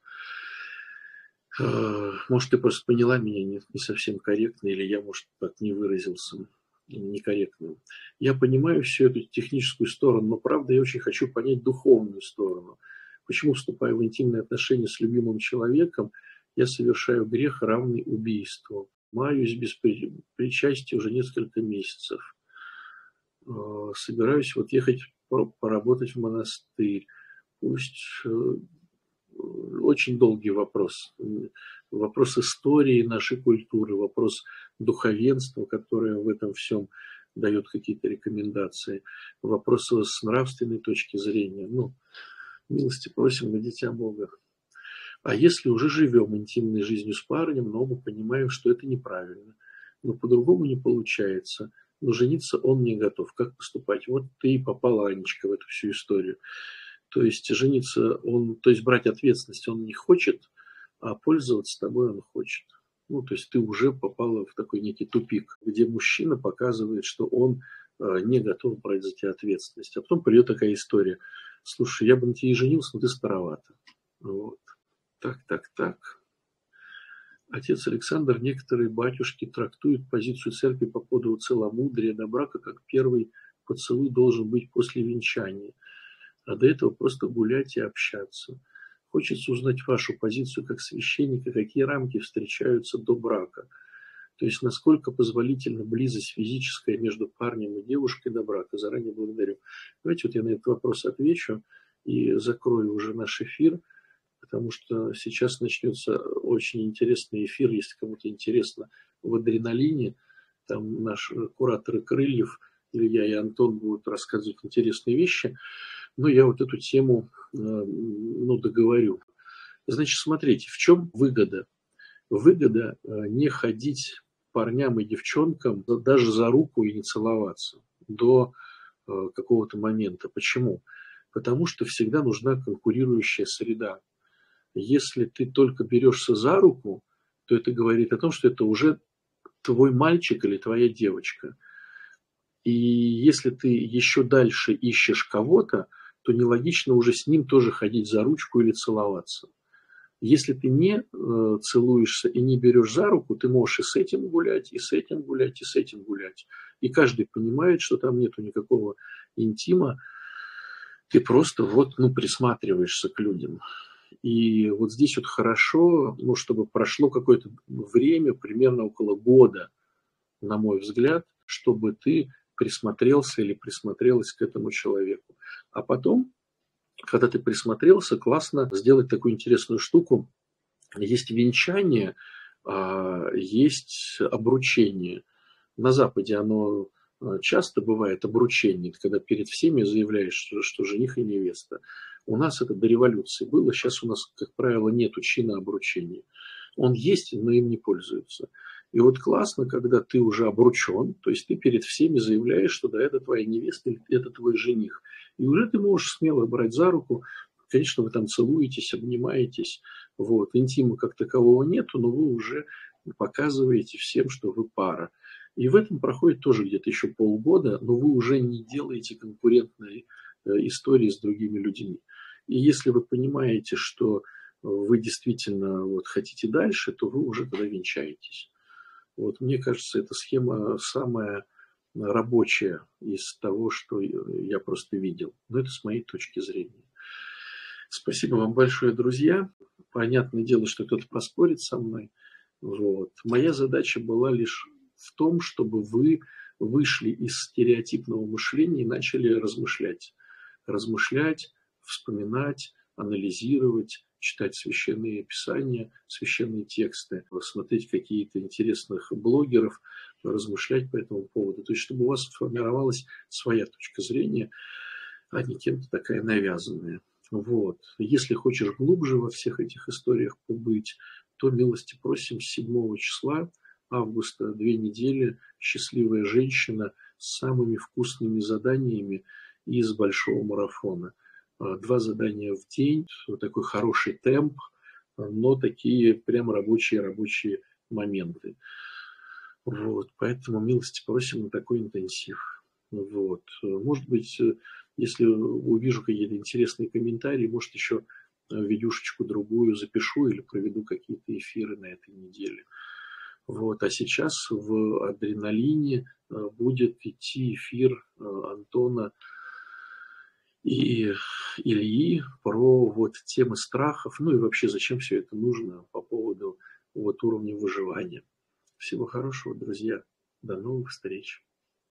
А, может, ты просто поняла меня не, не совсем корректно, или я, может, так не выразился некорректно. Я понимаю всю эту техническую сторону, но, правда, я очень хочу понять духовную сторону. Почему, вступая в интимные отношения с любимым человеком, я совершаю грех, равный убийству? Маюсь без причастия уже несколько месяцев. собираюсь вот ехать поработать в монастырь. Пусть очень долгий вопрос. Вопрос истории нашей культуры, вопрос духовенства, которое в этом всем дает какие-то рекомендации, вопрос с нравственной точки зрения. Ну, милости просим на дитя Бога. А если уже живем интимной жизнью с парнем, но мы понимаем, что это неправильно, но по-другому не получается, но жениться он не готов. Как поступать? Вот ты и попала, Анечка, в эту всю историю. То есть жениться он, то есть брать ответственность он не хочет, а пользоваться тобой он хочет. Ну, то есть ты уже попала в такой некий тупик, где мужчина показывает, что он э, не готов брать за тебя ответственность. А потом придет такая история. Слушай, я бы на тебе и женился, но ты старовато. Вот. Так, так, так. Отец Александр, некоторые батюшки трактуют позицию церкви по поводу целомудрия до брака, как первый поцелуй должен быть после венчания – а до этого просто гулять и общаться. Хочется узнать вашу позицию как священника, какие рамки встречаются до брака. То есть, насколько позволительна близость физическая между парнем и девушкой до брака. Заранее благодарю. Давайте вот я на этот вопрос отвечу и закрою уже наш эфир, потому что сейчас начнется очень интересный эфир, если кому-то интересно, в адреналине. Там наши кураторы крыльев, Илья и Антон будут рассказывать интересные вещи. Но я вот эту тему э, ну, договорю. Значит, смотрите, в чем выгода? Выгода э, не ходить парням и девчонкам даже за руку и не целоваться до э, какого-то момента. Почему? Потому что всегда нужна конкурирующая среда. Если ты только берешься за руку, то это говорит о том, что это уже твой мальчик или твоя девочка. И если ты еще дальше ищешь кого-то, то нелогично уже с ним тоже ходить за ручку или целоваться. Если ты не э, целуешься и не берешь за руку, ты можешь и с этим гулять, и с этим гулять, и с этим гулять. И каждый понимает, что там нету никакого интима. Ты просто вот, ну, присматриваешься к людям. И вот здесь вот хорошо, ну, чтобы прошло какое-то время, примерно около года, на мой взгляд, чтобы ты присмотрелся или присмотрелась к этому человеку. А потом, когда ты присмотрелся, классно сделать такую интересную штуку. Есть венчание, а, есть обручение. На Западе оно а, часто бывает обручение, когда перед всеми заявляешь, что, что жених и невеста. У нас это до революции было, сейчас у нас, как правило, нет чина обручения. Он есть, но им не пользуются. И вот классно, когда ты уже обручен, то есть ты перед всеми заявляешь, что да, это твоя невеста, это твой жених. И уже ты можешь смело брать за руку, конечно, вы там целуетесь, обнимаетесь, вот, интима как такового нету, но вы уже показываете всем, что вы пара. И в этом проходит тоже где-то еще полгода, но вы уже не делаете конкурентной э, истории с другими людьми. И если вы понимаете, что вы действительно вот хотите дальше, то вы уже тогда венчаетесь. Вот мне кажется, эта схема самая рабочая из того, что я просто видел. Но это с моей точки зрения. Спасибо вам большое, друзья. Понятное дело, что кто-то поспорит со мной. Вот. Моя задача была лишь в том, чтобы вы вышли из стереотипного мышления и начали размышлять. Размышлять, вспоминать, анализировать, читать священные писания, священные тексты, смотреть какие-то интересных блогеров, размышлять по этому поводу. То есть, чтобы у вас сформировалась своя точка зрения, а не кем-то такая навязанная. Вот. Если хочешь глубже во всех этих историях побыть, то милости просим с 7 числа августа, две недели, счастливая женщина с самыми вкусными заданиями из большого марафона – два задания в день, такой хороший темп, но такие прям рабочие-рабочие моменты. Вот, поэтому милости просим на такой интенсив. Вот. Может быть, если увижу какие-то интересные комментарии, может, еще видюшечку другую запишу или проведу какие-то эфиры на этой неделе. Вот. А сейчас в адреналине э, будет идти эфир э, Антона и Ильи про вот темы страхов, ну и вообще зачем все это нужно по поводу вот уровня выживания. Всего хорошего, друзья. До новых встреч.